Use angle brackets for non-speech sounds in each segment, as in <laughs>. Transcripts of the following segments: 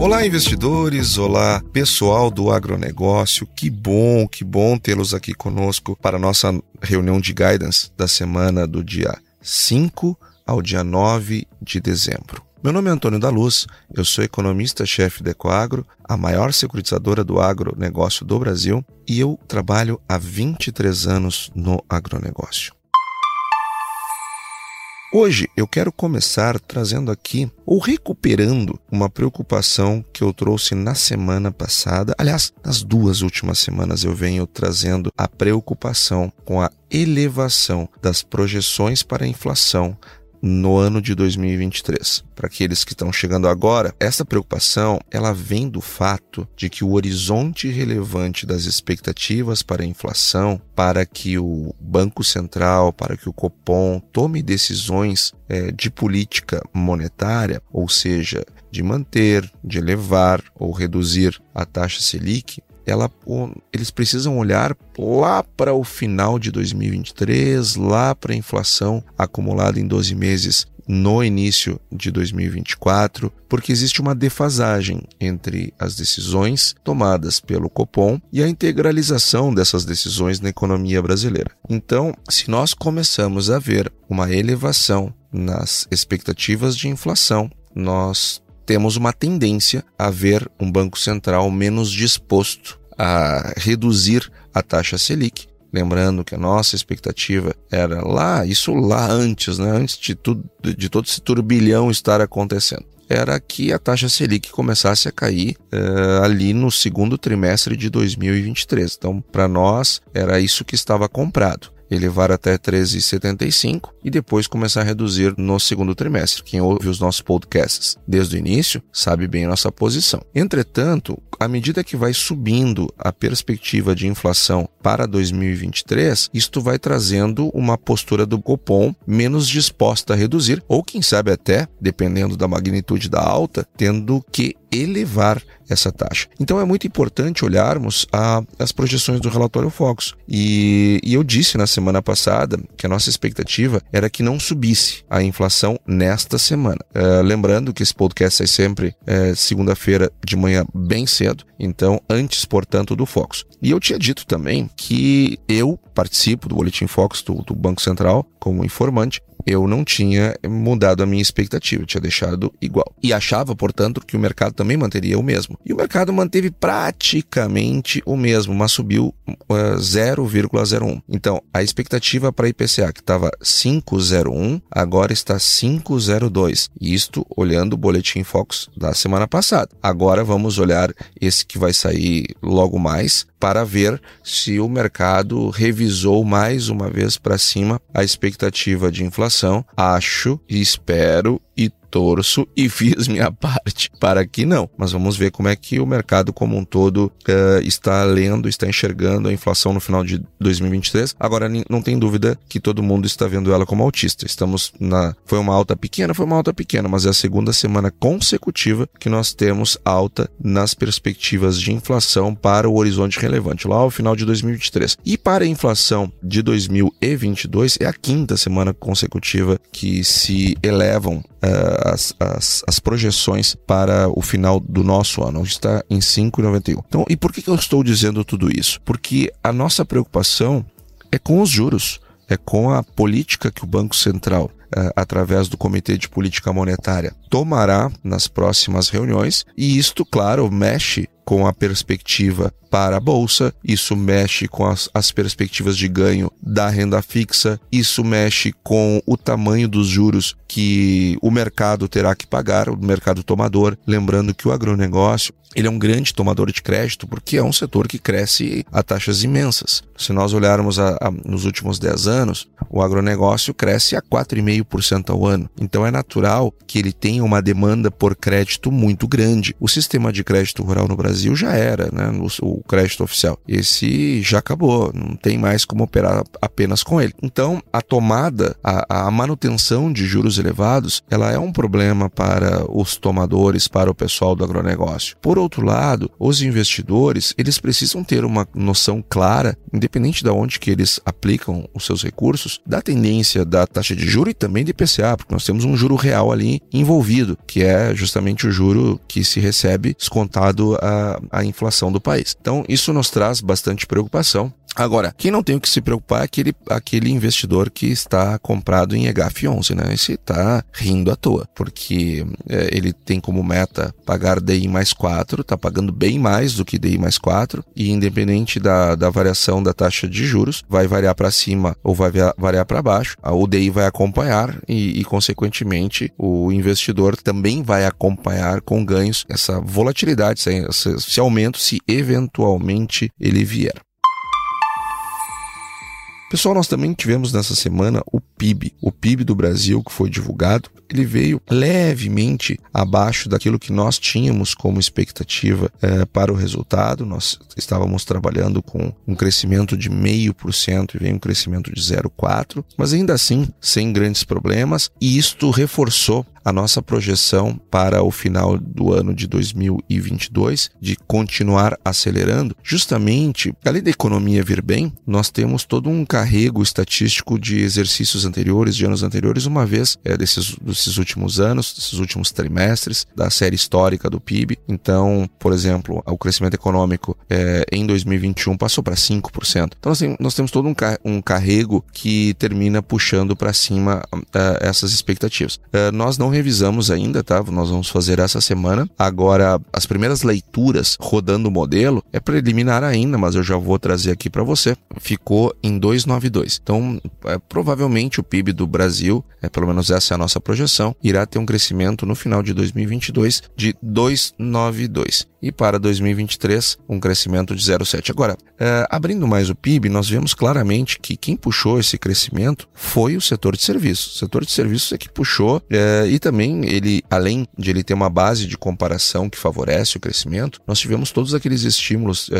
Olá, investidores! Olá, pessoal do agronegócio! Que bom, que bom tê-los aqui conosco para a nossa reunião de guidance da semana do dia 5 ao dia 9 de dezembro. Meu nome é Antônio da Luz, eu sou economista-chefe da Ecoagro, a maior securitizadora do agronegócio do Brasil, e eu trabalho há 23 anos no agronegócio. Hoje eu quero começar trazendo aqui, ou recuperando, uma preocupação que eu trouxe na semana passada. Aliás, nas duas últimas semanas eu venho trazendo a preocupação com a elevação das projeções para a inflação no ano de 2023. Para aqueles que estão chegando agora, essa preocupação ela vem do fato de que o horizonte relevante das expectativas para a inflação, para que o Banco Central, para que o Copom tome decisões é, de política monetária, ou seja, de manter, de elevar ou reduzir a taxa Selic, ela, eles precisam olhar lá para o final de 2023, lá para a inflação acumulada em 12 meses no início de 2024, porque existe uma defasagem entre as decisões tomadas pelo Copom e a integralização dessas decisões na economia brasileira. Então, se nós começamos a ver uma elevação nas expectativas de inflação, nós temos uma tendência a ver um Banco Central menos disposto a reduzir a taxa Selic. Lembrando que a nossa expectativa era lá, isso lá antes, né, antes de, tudo, de todo esse turbilhão estar acontecendo, era que a taxa Selic começasse a cair uh, ali no segundo trimestre de 2023. Então, para nós, era isso que estava comprado elevar até 13,75 e depois começar a reduzir no segundo trimestre. Quem ouve os nossos podcasts desde o início sabe bem a nossa posição. Entretanto, à medida que vai subindo a perspectiva de inflação para 2023, isto vai trazendo uma postura do Copom menos disposta a reduzir, ou quem sabe até, dependendo da magnitude da alta, tendo que elevar essa taxa. Então é muito importante olharmos a, as projeções do relatório Focus. E, e eu disse na semana passada que a nossa expectativa era que não subisse a inflação nesta semana. É, lembrando que esse podcast sai sempre é, segunda-feira de manhã bem cedo, então antes, portanto, do Focus. E eu tinha dito também que eu participo do Boletim Focus do, do Banco Central como informante eu não tinha mudado a minha expectativa, tinha deixado igual. E achava, portanto, que o mercado também manteria o mesmo. E o mercado manteve praticamente o mesmo, mas subiu uh, 0,01. Então, a expectativa para IPCA, que estava 5,01, agora está 5,02. Isto olhando o boletim Focus da semana passada. Agora vamos olhar esse que vai sair logo mais, para ver se o mercado revisou mais uma vez para cima a expectativa de inflação. Acho e espero e torço e <laughs> fiz minha parte para que não. Mas vamos ver como é que o mercado como um todo uh, está lendo, está enxergando a inflação no final de 2023. Agora, não tem dúvida que todo mundo está vendo ela como autista. Estamos na. Foi uma alta pequena, foi uma alta pequena, mas é a segunda semana consecutiva que nós temos alta nas perspectivas de inflação para o horizonte relevante, lá ao final de 2023. E para a inflação de 2022, é a quinta semana consecutiva que se elevam uh, as, as, as, projeções para o final do nosso ano. Está em 5,91. Então, e por que, que eu estou dizendo tudo isso? Porque a nossa preocupação é com os juros, é com a política que o Banco Central Uh, através do Comitê de Política Monetária, tomará nas próximas reuniões, e isto, claro, mexe com a perspectiva para a bolsa, isso mexe com as, as, perspectivas de ganho da renda fixa, isso mexe com o tamanho dos juros que o mercado terá que pagar, o mercado tomador. Lembrando que o agronegócio ele é um grande tomador de crédito porque é um setor que cresce a taxas imensas. Se nós olharmos a, a, nos últimos 10 anos, o agronegócio cresce a 4,5% ao ano. Então é natural que ele tenha uma demanda por crédito muito grande. O sistema de crédito rural no Brasil já era, né? o, o crédito oficial. Esse já acabou, não tem mais como operar apenas com ele. Então a tomada, a, a manutenção de juros elevados, ela é um problema para os tomadores, para o pessoal do agronegócio. Por por outro lado, os investidores, eles precisam ter uma noção clara, independente de onde que eles aplicam os seus recursos, da tendência da taxa de juro e também de IPCA, porque nós temos um juro real ali envolvido, que é justamente o juro que se recebe descontado a, a inflação do país. Então, isso nos traz bastante preocupação Agora, quem não tem o que se preocupar é aquele, aquele investidor que está comprado em EGAF11, né? Esse está rindo à toa, porque é, ele tem como meta pagar DI mais 4, está pagando bem mais do que DI mais 4, e independente da, da variação da taxa de juros, vai variar para cima ou vai variar para baixo, o DI vai acompanhar e, e, consequentemente, o investidor também vai acompanhar com ganhos essa volatilidade, esse, esse aumento, se eventualmente ele vier. Pessoal, nós também tivemos nessa semana o PIB. O PIB do Brasil, que foi divulgado, ele veio levemente abaixo daquilo que nós tínhamos como expectativa é, para o resultado. Nós estávamos trabalhando com um crescimento de 0,5% e veio um crescimento de 0,4%, mas ainda assim sem grandes problemas, e isto reforçou a nossa projeção para o final do ano de 2022 de continuar acelerando, justamente, além da economia vir bem, nós temos todo um carrego estatístico de exercícios anteriores, de anos anteriores, uma vez é, desses, desses últimos anos, desses últimos trimestres, da série histórica do PIB. Então, por exemplo, o crescimento econômico é, em 2021 passou para 5%. Então, assim, nós temos todo um, um carrego que termina puxando para cima uh, essas expectativas. Uh, nós não revisamos ainda, tá? Nós vamos fazer essa semana. Agora, as primeiras leituras rodando o modelo é preliminar ainda, mas eu já vou trazer aqui para você. Ficou em 292. Então, é, provavelmente o PIB do Brasil, é, pelo menos essa é a nossa projeção, irá ter um crescimento no final de 2022 de 292 e para 2023 um crescimento de 0,7. Agora, é, abrindo mais o PIB, nós vemos claramente que quem puxou esse crescimento foi o setor de serviços. O setor de serviços é que puxou é, e também ele, além de ele ter uma base de comparação que favorece o crescimento, nós tivemos todos aqueles estímulos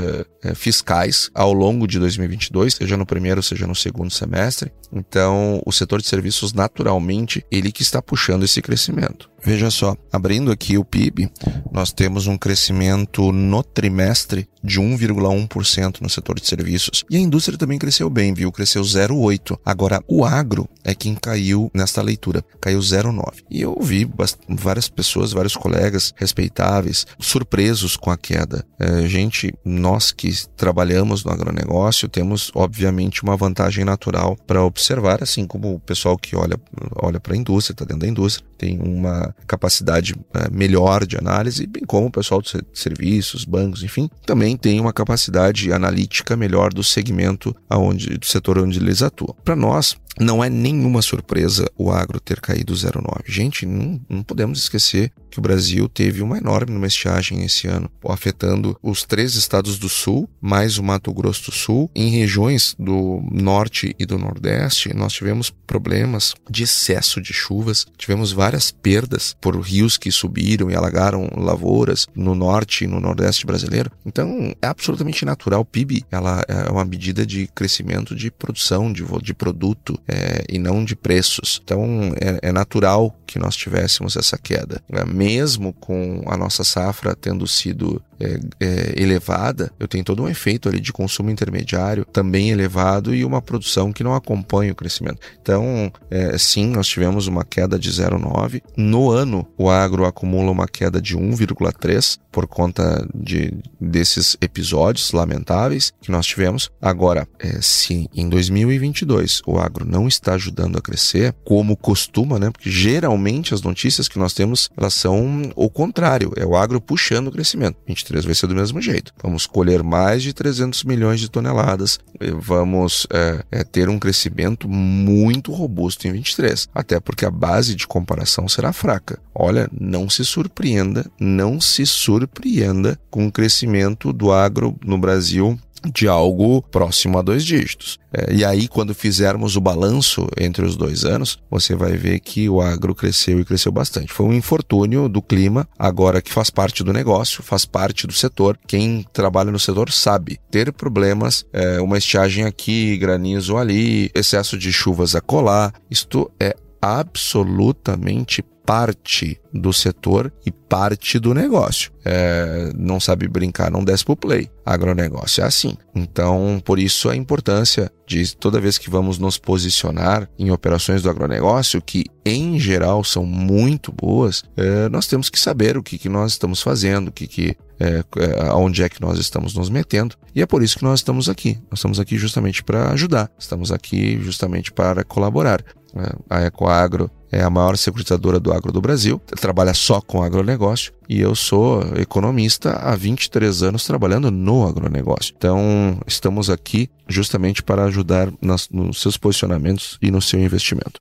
é, fiscais ao longo de 2022, seja no primeiro, seja no segundo semestre. Então, o setor de serviços naturalmente ele que está puxando esse crescimento. Veja só, abrindo aqui o PIB, nós temos um crescimento no trimestre de 1,1% no setor de serviços. E a indústria também cresceu bem, viu? Cresceu 0,8%. Agora, o agro é quem caiu nesta leitura, caiu 0,9%. E eu ouvi várias pessoas, vários colegas respeitáveis, surpresos com a queda. É, gente, nós que trabalhamos no agronegócio temos, obviamente, uma vantagem natural para observar, assim como o pessoal que olha, olha para a indústria, está dentro da indústria, tem uma capacidade é, melhor de análise, bem como o pessoal de serviços, bancos, enfim, também tem uma capacidade analítica melhor do segmento aonde, do setor onde eles atuam. Para nós, não é nenhuma surpresa o agro ter caído 0,9. Gente, não, não, podemos esquecer que o Brasil teve uma enorme estiagem esse ano, afetando os três estados do sul, mais o Mato Grosso do Sul. Em regiões do norte e do nordeste, nós tivemos problemas de excesso de chuvas, tivemos várias perdas por rios que subiram e alagaram lavouras no norte e no nordeste brasileiro. Então, é absolutamente natural. O PIB ela é uma medida de crescimento de produção, de, de produto é, e não de preços. Então é, é, natural que nós tivéssemos essa queda. É, mesmo com a nossa safra tendo sido é, é, elevada, eu tenho todo um efeito ali de consumo intermediário também elevado e uma produção que não acompanha o crescimento. Então, é, sim, nós tivemos uma queda de 0,9. No ano, o agro acumula uma queda de 1,3 por conta de, desses episódios lamentáveis que nós tivemos. Agora, é, se em 2022 o agro não está ajudando a crescer, como costuma, né? Porque geralmente geralmente as notícias que nós temos, elas são o contrário, é o agro puxando o crescimento. 23 vai ser do mesmo jeito. Vamos colher mais de 300 milhões de toneladas, vamos é, é, ter um crescimento muito robusto em 23, até porque a base de comparação será fraca. Olha, não se surpreenda, não se surpreenda com o crescimento do agro no Brasil de algo próximo a dois dígitos. É, e aí, quando fizermos o balanço entre os dois anos, você vai ver que o agro cresceu e cresceu bastante. Foi um infortúnio do clima, agora que faz parte do negócio, faz parte do setor. Quem trabalha no setor sabe ter problemas, é, uma estiagem aqui, granizo ali, excesso de chuvas a colar. Isto é absolutamente parte do setor e parte do negócio. É, não sabe brincar, não desce pro play. Agronegócio é assim. Então, por isso a importância de toda vez que vamos nos posicionar em operações do agronegócio, que em geral são muito boas, é, nós temos que saber o que, que nós estamos fazendo, o que, que é, é aonde é que nós estamos nos metendo. E é por isso que nós estamos aqui. Nós estamos aqui justamente para ajudar. Estamos aqui justamente para colaborar. É, a Ecoagro é a maior securitizadora do agro do Brasil, trabalha só com agronegócio e eu sou economista há 23 anos trabalhando no agronegócio. Então, estamos aqui justamente para ajudar nas, nos seus posicionamentos e no seu investimento.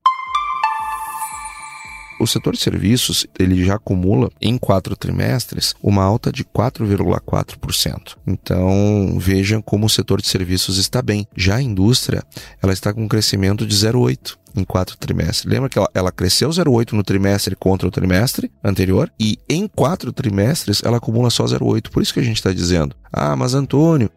O setor de serviços ele já acumula em quatro trimestres uma alta de 4,4%. Então vejam como o setor de serviços está bem. Já a indústria ela está com um crescimento de 0,8 em quatro trimestres. Lembra que ela, ela cresceu 0,8 no trimestre contra o trimestre anterior e em quatro trimestres ela acumula só 0,8. Por isso que a gente está dizendo, ah, mas Antônio,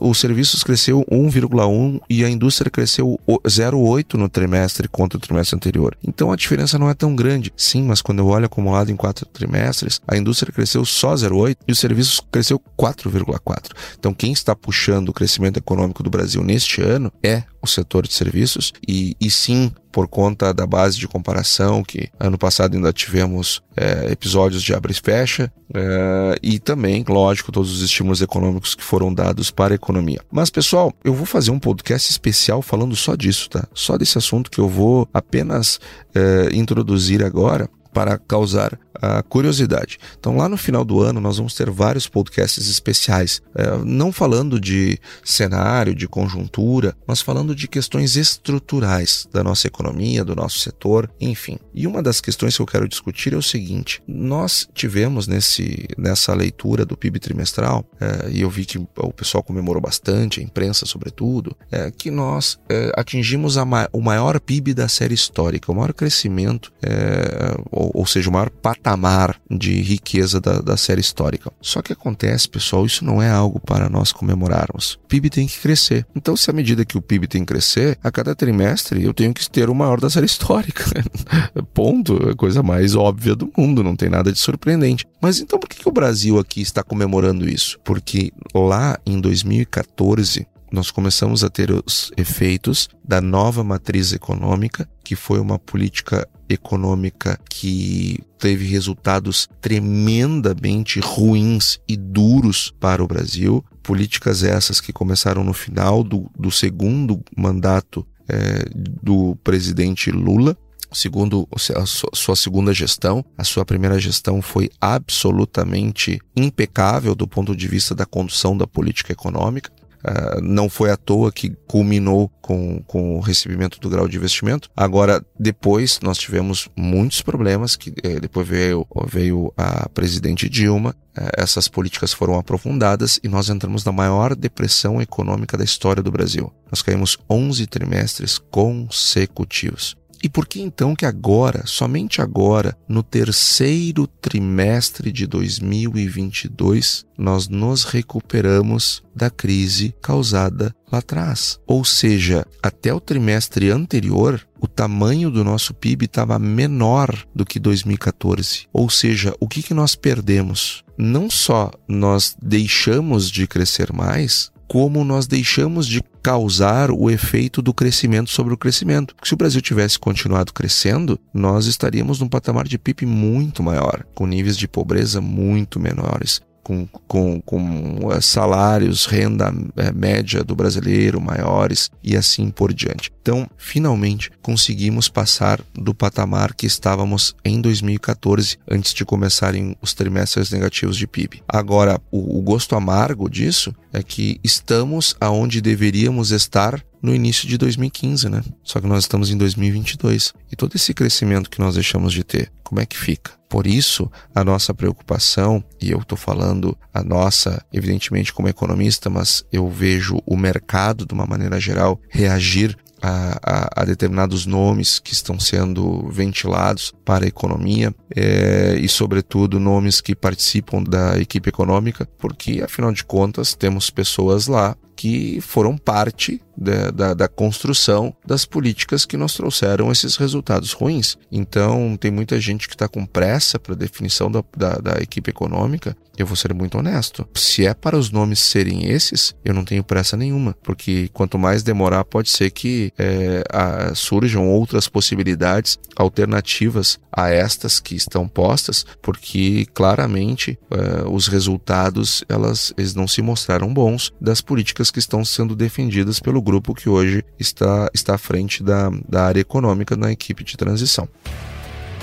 os serviços cresceu 1,1 e a indústria cresceu 0,8 no trimestre contra o trimestre anterior. Então a diferença não é tão grande. Sim, mas quando eu olho acumulado em quatro trimestres, a indústria cresceu só 0,8 e os serviços cresceu 4,4. Então quem está puxando o crescimento econômico do Brasil neste ano é o setor de serviços e, e sim por conta da base de comparação, que ano passado ainda tivemos é, episódios de abre e fecha, é, e também, lógico, todos os estímulos econômicos que foram dados para a economia. Mas, pessoal, eu vou fazer um podcast especial falando só disso, tá? Só desse assunto que eu vou apenas é, introduzir agora para causar a curiosidade. Então, lá no final do ano, nós vamos ter vários podcasts especiais, é, não falando de cenário, de conjuntura, mas falando de questões estruturais da nossa economia, do nosso setor, enfim. E uma das questões que eu quero discutir é o seguinte: nós tivemos nesse, nessa leitura do PIB trimestral, é, e eu vi que o pessoal comemorou bastante, a imprensa sobretudo, é, que nós é, atingimos ma o maior PIB da série histórica, o maior crescimento, é, ou, ou seja, o maior patamar patamar de riqueza da, da série histórica. Só que acontece, pessoal, isso não é algo para nós comemorarmos. O PIB tem que crescer. Então, se à medida que o PIB tem que crescer, a cada trimestre eu tenho que ter o maior da série histórica. <laughs> Ponto. É a coisa mais óbvia do mundo, não tem nada de surpreendente. Mas então por que, que o Brasil aqui está comemorando isso? Porque lá em 2014, nós começamos a ter os efeitos da nova matriz econômica, que foi uma política econômica que teve resultados tremendamente ruins e duros para o Brasil. Políticas essas que começaram no final do, do segundo mandato é, do presidente Lula, segundo a sua segunda gestão, a sua primeira gestão foi absolutamente impecável do ponto de vista da condução da política econômica. Uh, não foi à toa que culminou com, com o recebimento do grau de investimento. Agora, depois, nós tivemos muitos problemas, que eh, depois veio, veio a presidente Dilma, eh, essas políticas foram aprofundadas e nós entramos na maior depressão econômica da história do Brasil. Nós caímos 11 trimestres consecutivos. E por que então que agora, somente agora, no terceiro trimestre de 2022, nós nos recuperamos da crise causada lá atrás? Ou seja, até o trimestre anterior, o tamanho do nosso PIB estava menor do que 2014. Ou seja, o que, que nós perdemos? Não só nós deixamos de crescer mais, como nós deixamos de causar o efeito do crescimento sobre o crescimento. Porque se o Brasil tivesse continuado crescendo, nós estaríamos num patamar de PIB muito maior, com níveis de pobreza muito menores. Com, com, com eh, salários, renda é, média do brasileiro maiores e assim por diante. Então, finalmente conseguimos passar do patamar que estávamos em 2014, antes de começarem os trimestres negativos de PIB. Agora, o, o gosto amargo disso é que estamos aonde deveríamos estar no início de 2015, né? Só que nós estamos em 2022. E todo esse crescimento que nós deixamos de ter, como é que fica? Por isso, a nossa preocupação, e eu estou falando a nossa, evidentemente, como economista, mas eu vejo o mercado, de uma maneira geral, reagir a, a, a, determinados nomes que estão sendo ventilados para a economia é, e, sobretudo, nomes que participam da equipe econômica, porque, afinal de contas, temos pessoas lá que foram parte da, da, da, construção das políticas que nos trouxeram esses resultados ruins. Então, tem muita gente que está com pressa para a definição da, da, da, equipe econômica. Eu vou ser muito honesto. Se é para os nomes serem esses, eu não tenho pressa nenhuma, porque quanto mais demorar, pode ser que é, a, surjam outras possibilidades alternativas a estas que estão postas, porque claramente é, os resultados elas eles não se mostraram bons das políticas que estão sendo defendidas pelo grupo que hoje está, está à frente da, da área econômica na equipe de transição.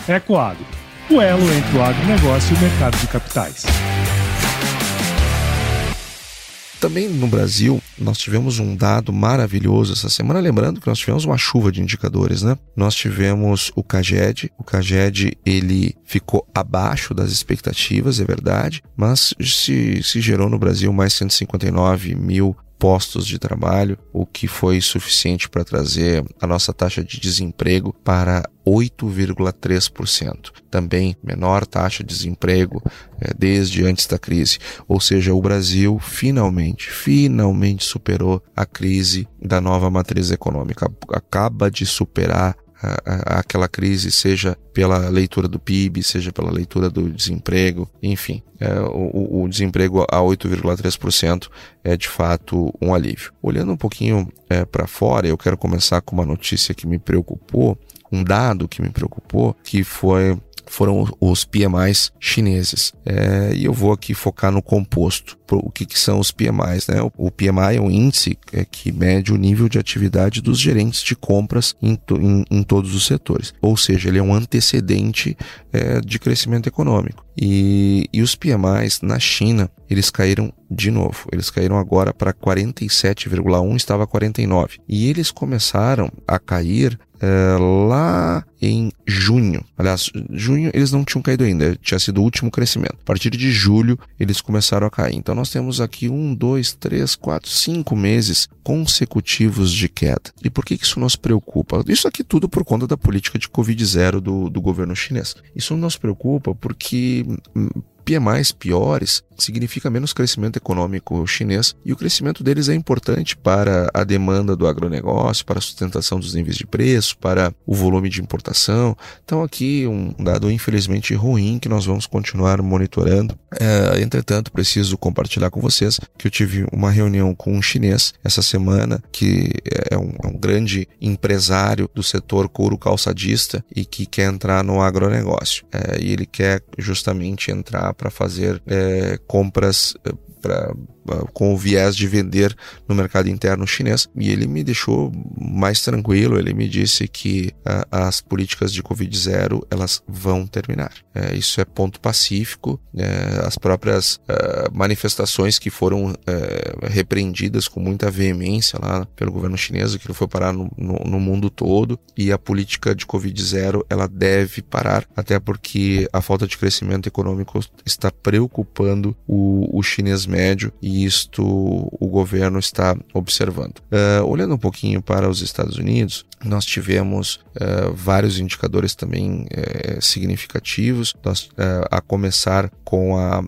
Ecoagro, o elo entre o agronegócio e o mercado de capitais. Também no Brasil, nós tivemos um dado maravilhoso essa semana, lembrando que nós tivemos uma chuva de indicadores, né? Nós tivemos o CAGED, o CAGED ele ficou abaixo das expectativas, é verdade, mas se, se gerou no Brasil mais 159 mil postos de trabalho, o que foi suficiente para trazer a nossa taxa de desemprego para 8,3%. Também menor taxa de desemprego é, desde antes da crise. Ou seja, o Brasil finalmente, finalmente superou a crise da nova matriz econômica. Acaba de superar aquela crise, seja pela leitura do PIB, seja pela leitura do desemprego, enfim, é, o, o, desemprego a 8,3% é de fato um alívio. Olhando um pouquinho é, para fora, eu quero começar com uma notícia que me preocupou, um dado que me preocupou, que foi foram os PMIs chineses. É, e eu vou aqui focar no composto. O que, que são os PMIs? Né? O PMI é um índice é, que mede o nível de atividade dos gerentes de compras em, to, em, em todos os setores. Ou seja, ele é um antecedente é, de crescimento econômico. E, e os PMIs na China, eles caíram de novo. Eles caíram agora para 47,1, estava 49. E eles começaram a cair é, lá em junho. Aliás, junho eles não tinham caído ainda, tinha sido o último crescimento. A partir de julho eles começaram a cair. Então nós temos aqui um, dois, três, quatro, cinco meses consecutivos de queda. E por que isso nos preocupa? Isso aqui tudo por conta da política de Covid-0 do, do governo chinês. Isso nos preocupa porque hum, PMIs piores significa menos crescimento econômico chinês e o crescimento deles é importante para a demanda do agronegócio, para a sustentação dos níveis de preço, para o volume de importação. Então, aqui um dado infelizmente ruim que nós vamos continuar monitorando. É, entretanto, preciso compartilhar com vocês que eu tive uma reunião com um chinês essa semana que é um, é um grande empresário do setor couro calçadista e que quer entrar no agronegócio. É, e ele quer justamente entrar para fazer é, compras eh, para com o viés de vender no mercado interno chinês. E ele me deixou mais tranquilo, ele me disse que uh, as políticas de Covid-0 elas vão terminar. É, isso é ponto pacífico. É, as próprias uh, manifestações que foram uh, repreendidas com muita veemência lá pelo governo chinês, que foi parar no, no, no mundo todo, e a política de Covid-0 ela deve parar, até porque a falta de crescimento econômico está preocupando o, o chinês médio e isto o governo está observando. Uh, olhando um pouquinho para os Estados Unidos, nós tivemos uh, vários indicadores também uh, significativos, nós, a começar com a,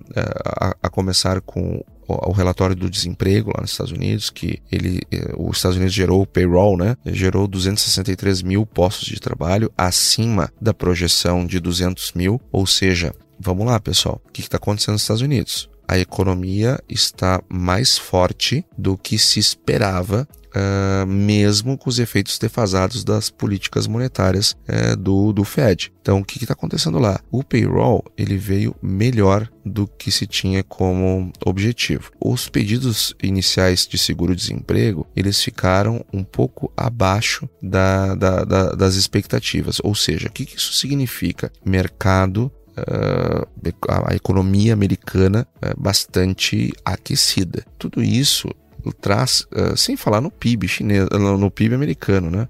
a, a começar com o relatório do desemprego lá nos Estados Unidos, que ele, os Estados Unidos gerou o payroll, né? Gerou 263 mil postos de trabalho acima da projeção de 200 mil, ou seja, vamos lá, pessoal, o que está acontecendo nos Estados Unidos? A economia está mais forte do que se esperava Uh, mesmo com os efeitos defasados das políticas monetárias uh, do, do Fed. Então, o que está acontecendo lá? O payroll ele veio melhor do que se tinha como objetivo. Os pedidos iniciais de seguro-desemprego eles ficaram um pouco abaixo da, da, da, das expectativas. Ou seja, o que, que isso significa? Mercado a economia americana uh, bastante aquecida. Tudo isso traz, uh, sem falar no PIB chinês, no, PIB americano, né?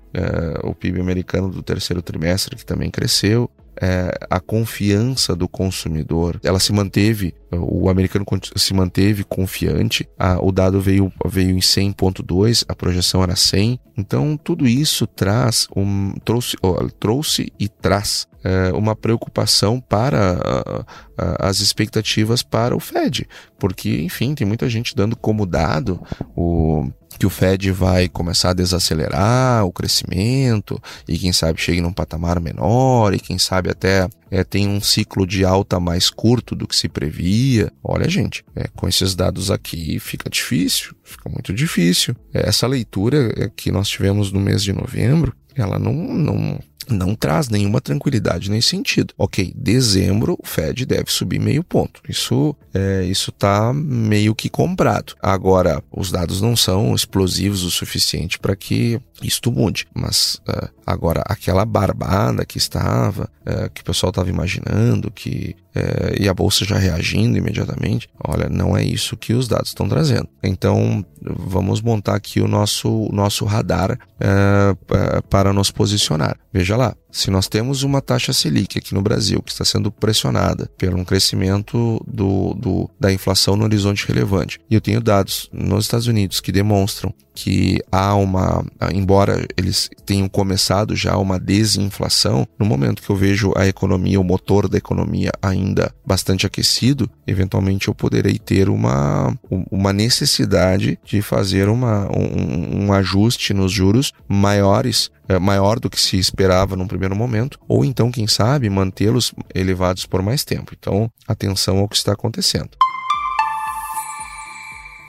O PIB americano do terceiro trimestre que também cresceu, é, a confiança do consumidor, ela se manteve, o americano se manteve confiante, a, o dado veio, veio em 100.2, a projeção era 100, então tudo isso traz um, trouxe, trouxe e traz uma preocupação para as expectativas para o Fed, porque, enfim, tem muita gente dando como dado o que o Fed vai começar a desacelerar o crescimento e quem sabe chegue num patamar menor e quem sabe até é, tem um ciclo de alta mais curto do que se previa. Olha, gente, é, com esses dados aqui fica difícil, fica muito difícil. É, essa leitura é, que nós tivemos no mês de novembro, ela não, não, não traz nenhuma tranquilidade nesse sentido. Ok, dezembro o Fed deve subir meio ponto. Isso é, isso está meio que comprado. Agora, os dados não são explosivos o suficiente para que isto mude. Mas uh, agora, aquela barbada que estava, uh, que o pessoal estava imaginando, que uh, e a bolsa já reagindo imediatamente, olha, não é isso que os dados estão trazendo. Então, vamos montar aqui o nosso, nosso radar para nos posicionar. Veja lá, se nós temos uma taxa Selic aqui no Brasil que está sendo pressionada por um crescimento do, do, da inflação no horizonte relevante, e eu tenho dados nos Estados Unidos que demonstram que há uma, embora eles tenham começado já uma desinflação, no momento que eu vejo a economia, o motor da economia ainda bastante aquecido, eventualmente eu poderei ter uma, uma necessidade de fazer uma, um, um ajuste nos juros maiores maior do que se esperava num primeiro momento, ou então, quem sabe, mantê-los elevados por mais tempo. Então, atenção ao que está acontecendo.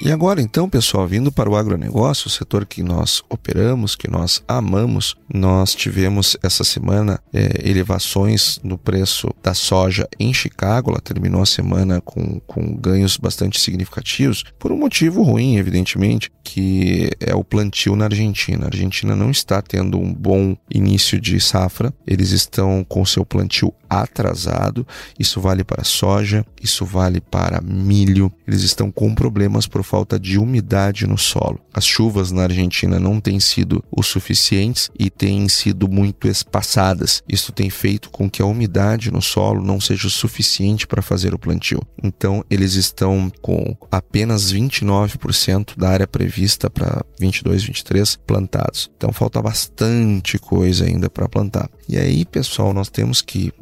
E agora então, pessoal, vindo para o agronegócio, o setor que nós operamos, que nós amamos, nós tivemos essa semana é, elevações no preço da soja em Chicago. Ela terminou a semana com, com ganhos bastante significativos, por um motivo ruim, evidentemente, que é o plantio na Argentina. A Argentina não está tendo um bom início de safra, eles estão com seu plantio atrasado. Isso vale para soja, isso vale para milho. Eles estão com problemas por falta de umidade no solo. As chuvas na Argentina não têm sido o suficientes e têm sido muito espaçadas. Isso tem feito com que a umidade no solo não seja o suficiente para fazer o plantio. Então, eles estão com apenas 29% da área prevista para 22, 23 plantados. Então, falta bastante coisa ainda para plantar. E aí, pessoal, nós temos que,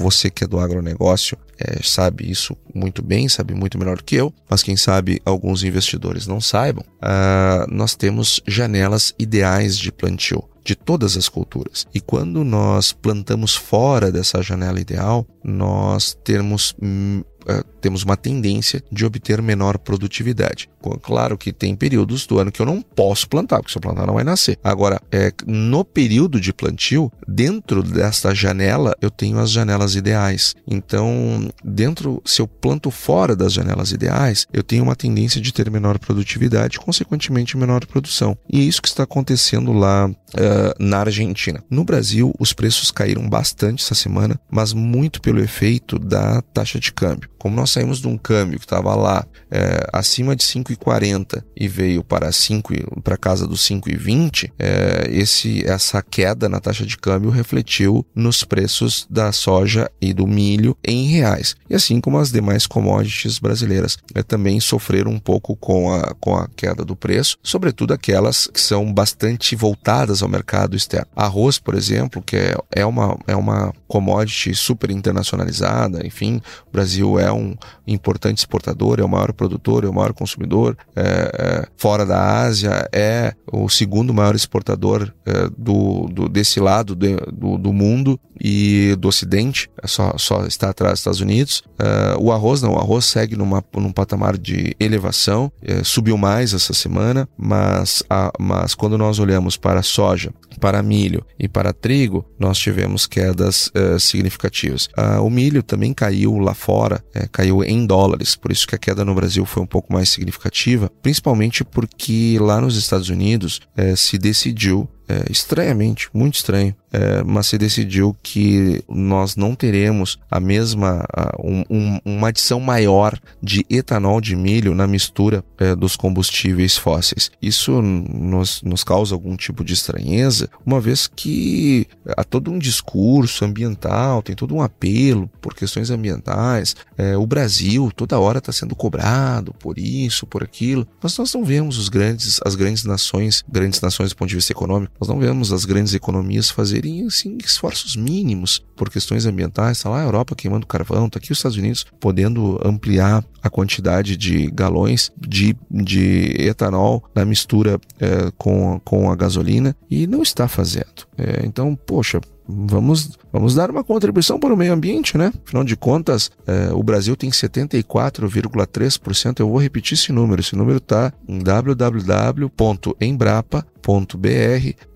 você que é do agronegócio, é, sabe isso muito bem, sabe muito melhor que eu, mas quem sabe alguns investidores não saibam, uh, nós temos janelas ideais de plantio de todas as culturas. E quando nós plantamos fora dessa janela ideal, nós temos hum, uh, temos uma tendência de obter menor produtividade. Claro que tem períodos do ano que eu não posso plantar, porque se eu plantar não vai nascer. Agora, é, no período de plantio, dentro desta janela, eu tenho as janelas ideais. Então, dentro, se eu planto fora das janelas ideais, eu tenho uma tendência de ter menor produtividade, consequentemente menor produção. E é isso que está acontecendo lá uh, na Argentina. No Brasil, os preços caíram bastante essa semana, mas muito pelo efeito da taxa de câmbio. Como nós saímos de um câmbio que estava lá é, acima de 5,40 e veio para 5 para casa dos 5,20, é, esse essa queda na taxa de câmbio refletiu nos preços da soja e do milho em reais. E assim como as demais commodities brasileiras é, também sofreram um pouco com a, com a queda do preço, sobretudo aquelas que são bastante voltadas ao mercado externo. Arroz, por exemplo, que é, é, uma, é uma commodity super internacionalizada, enfim, o Brasil é um importante exportador, é o maior produtor, é o maior consumidor. É, é, fora da Ásia, é o segundo maior exportador é, do, do, desse lado de, do, do, mundo e do Ocidente, é só, só está atrás dos Estados Unidos. É, o arroz não, o arroz segue numa, num patamar de elevação, é, subiu mais essa semana, mas, a, mas quando nós olhamos para soja, para milho e para trigo, nós tivemos quedas significativas. Uh, o milho também caiu lá fora, uh, caiu em dólares, por isso que a queda no Brasil foi um pouco mais significativa, principalmente porque lá nos Estados Unidos eh, se decidiu é, estranhamente, muito estranho, é, mas se decidiu que nós não teremos a mesma, um, um, uma adição maior de etanol de milho na mistura é, dos combustíveis fósseis. Isso nos, nos causa algum tipo de estranheza, uma vez que há todo um discurso ambiental, tem todo um apelo por questões ambientais. É, o Brasil toda hora está sendo cobrado por isso, por aquilo, mas nós não vemos os grandes, as grandes nações, grandes nações do ponto de vista econômico, nós não vemos as grandes economias fazerem assim, esforços mínimos por questões ambientais. Está lá a Europa queimando carvão, está aqui os Estados Unidos podendo ampliar a quantidade de galões de, de etanol na mistura é, com, com a gasolina e não está fazendo. É, então, poxa, vamos, vamos dar uma contribuição para o meio ambiente, né? Afinal de contas, é, o Brasil tem 74,3%. Eu vou repetir esse número. Esse número está em www.embrapa.br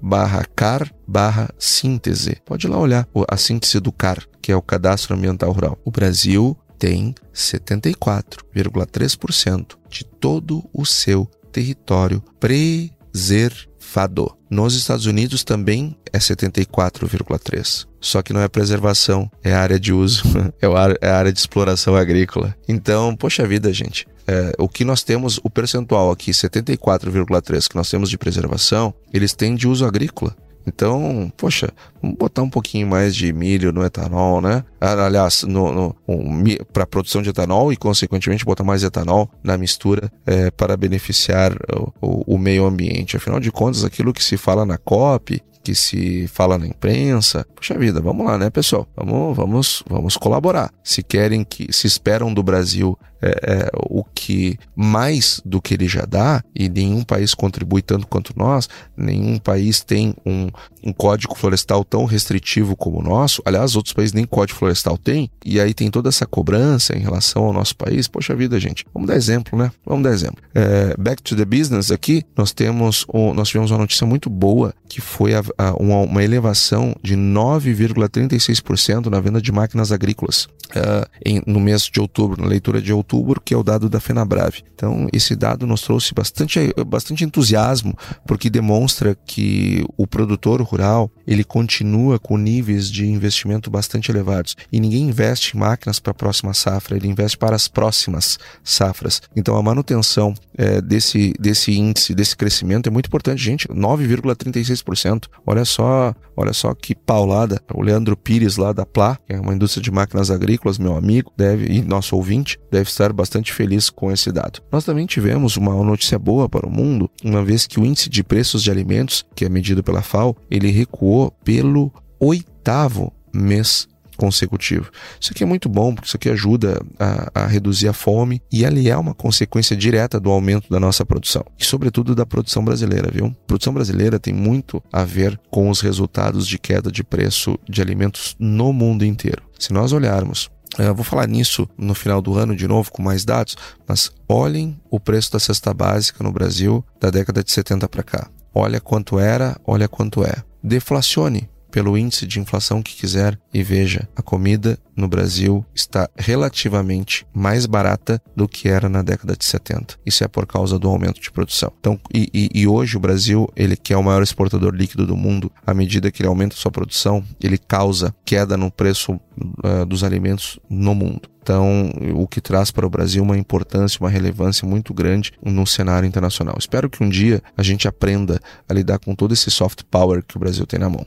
barra CAR barra síntese. Pode ir lá olhar a síntese do CAR, que é o Cadastro Ambiental Rural. O Brasil tem 74,3% de todo o seu território preservado Fado. Nos Estados Unidos também é 74,3. Só que não é preservação, é área de uso, <laughs> é, é área de exploração agrícola. Então, poxa vida, gente. É, o que nós temos, o percentual aqui, 74,3 que nós temos de preservação, eles têm de uso agrícola. Então, poxa, vamos botar um pouquinho mais de milho no etanol, né? Aliás, no, no um, para a produção de etanol e, consequentemente, botar mais etanol na mistura é, para beneficiar o, o, o meio ambiente. Afinal de contas, aquilo que se fala na COP, que se fala na imprensa. Puxa vida, vamos lá, né, pessoal? Vamos, vamos, vamos colaborar. Se querem que, se esperam do Brasil é, é, o que mais do que ele já dá, e nenhum país contribui tanto quanto nós, nenhum país tem um, um código florestal tão restritivo como o nosso. Aliás, outros países nem código florestal têm, e aí tem toda essa cobrança em relação ao nosso país. Poxa vida, gente, vamos dar exemplo, né? Vamos dar exemplo. É, back to the business aqui, nós temos, nós tivemos uma notícia muito boa que foi a, uma, uma, elevação de 9,36% na venda de máquinas agrícolas uh, em, no mês de outubro, na leitura de outubro, que é o dado da FenaBrave. Então, esse dado nos trouxe bastante, bastante entusiasmo, porque demonstra que o produtor rural ele continua com níveis de investimento bastante elevados. E ninguém investe em máquinas para a próxima safra, ele investe para as próximas safras. Então, a manutenção é, desse, desse índice, desse crescimento é muito importante, gente. 9,36%. Olha só, olha só que paulada. O Leandro Pires lá da Plá, que é uma indústria de máquinas agrícolas, meu amigo, deve e nosso ouvinte deve estar bastante feliz com esse dado. Nós também tivemos uma notícia boa para o mundo, uma vez que o índice de preços de alimentos, que é medido pela FAO, ele recuou pelo oitavo mês consecutivo. Isso aqui é muito bom, porque isso aqui ajuda a, a, reduzir a fome e ele é uma consequência direta do aumento da nossa produção. E sobretudo da produção brasileira, viu? A produção brasileira tem muito a ver com os resultados de queda de preço de alimentos no mundo inteiro. Se nós olharmos eu vou falar nisso no final do ano de novo com mais dados, mas olhem o preço da cesta básica no Brasil da década de 70 para cá. Olha quanto era, olha quanto é. Deflacione pelo índice de inflação que quiser e veja, a comida no Brasil está relativamente mais barata do que era na década de 70. Isso é por causa do aumento de produção. Então, e, e, e hoje o Brasil, ele que é o maior exportador líquido do mundo, à medida que ele aumenta sua produção, ele causa queda no preço uh, dos alimentos no mundo. Então, o que traz para o Brasil uma importância, uma relevância muito grande no cenário internacional. Espero que um dia a gente aprenda a lidar com todo esse soft power que o Brasil tem na mão.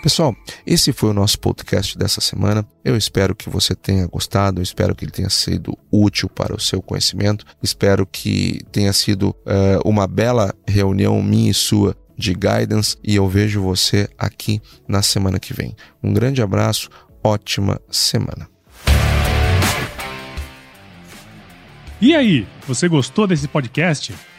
Pessoal, esse foi o nosso podcast dessa semana. Eu espero que você tenha gostado, espero que ele tenha sido útil para o seu conhecimento, espero que tenha sido uh, uma bela reunião minha e sua de guidance e eu vejo você aqui na semana que vem. Um grande abraço, ótima semana. E aí, você gostou desse podcast?